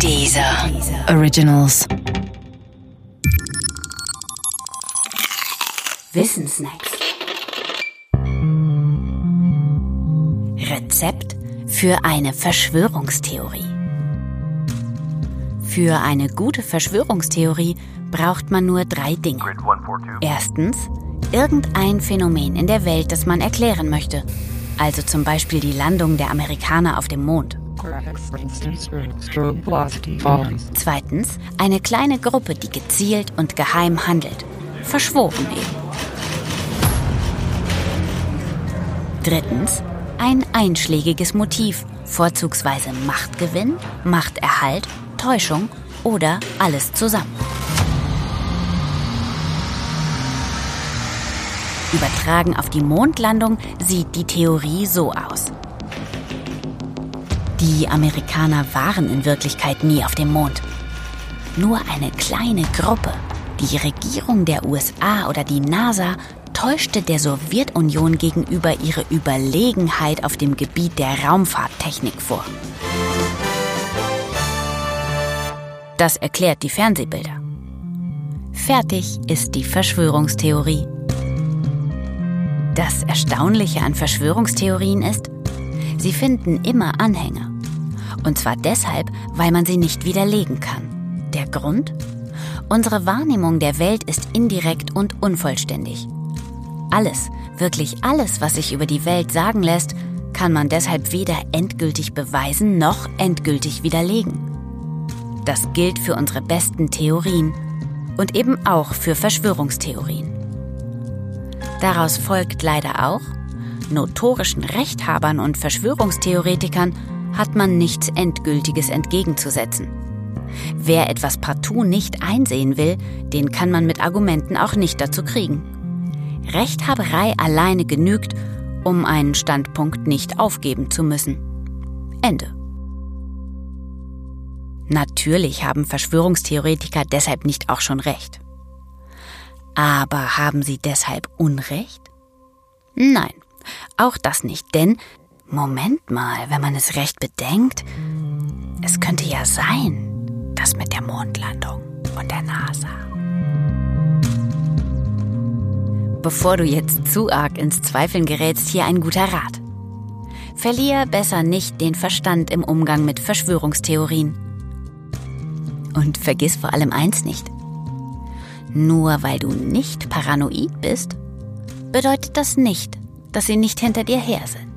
Dieser Originals. Wissensnacks. Rezept für eine Verschwörungstheorie. Für eine gute Verschwörungstheorie braucht man nur drei Dinge. Erstens, irgendein Phänomen in der Welt, das man erklären möchte. Also zum Beispiel die Landung der Amerikaner auf dem Mond. Zweitens, eine kleine Gruppe, die gezielt und geheim handelt. Verschworen eben. Drittens, ein einschlägiges Motiv, vorzugsweise Machtgewinn, Machterhalt, Täuschung oder alles zusammen. Übertragen auf die Mondlandung sieht die Theorie so aus. Die Amerikaner waren in Wirklichkeit nie auf dem Mond. Nur eine kleine Gruppe, die Regierung der USA oder die NASA, täuschte der Sowjetunion gegenüber ihre Überlegenheit auf dem Gebiet der Raumfahrttechnik vor. Das erklärt die Fernsehbilder. Fertig ist die Verschwörungstheorie. Das Erstaunliche an Verschwörungstheorien ist, sie finden immer Anhänger. Und zwar deshalb, weil man sie nicht widerlegen kann. Der Grund? Unsere Wahrnehmung der Welt ist indirekt und unvollständig. Alles, wirklich alles, was sich über die Welt sagen lässt, kann man deshalb weder endgültig beweisen noch endgültig widerlegen. Das gilt für unsere besten Theorien und eben auch für Verschwörungstheorien. Daraus folgt leider auch, notorischen Rechthabern und Verschwörungstheoretikern hat man nichts Endgültiges entgegenzusetzen. Wer etwas partout nicht einsehen will, den kann man mit Argumenten auch nicht dazu kriegen. Rechthaberei alleine genügt, um einen Standpunkt nicht aufgeben zu müssen. Ende. Natürlich haben Verschwörungstheoretiker deshalb nicht auch schon recht. Aber haben sie deshalb Unrecht? Nein, auch das nicht, denn Moment mal, wenn man es recht bedenkt, es könnte ja sein, dass mit der Mondlandung und der NASA. Bevor du jetzt zu arg ins Zweifeln gerätst, hier ein guter Rat. Verlier besser nicht den Verstand im Umgang mit Verschwörungstheorien. Und vergiss vor allem eins nicht. Nur weil du nicht paranoid bist, bedeutet das nicht, dass sie nicht hinter dir her sind.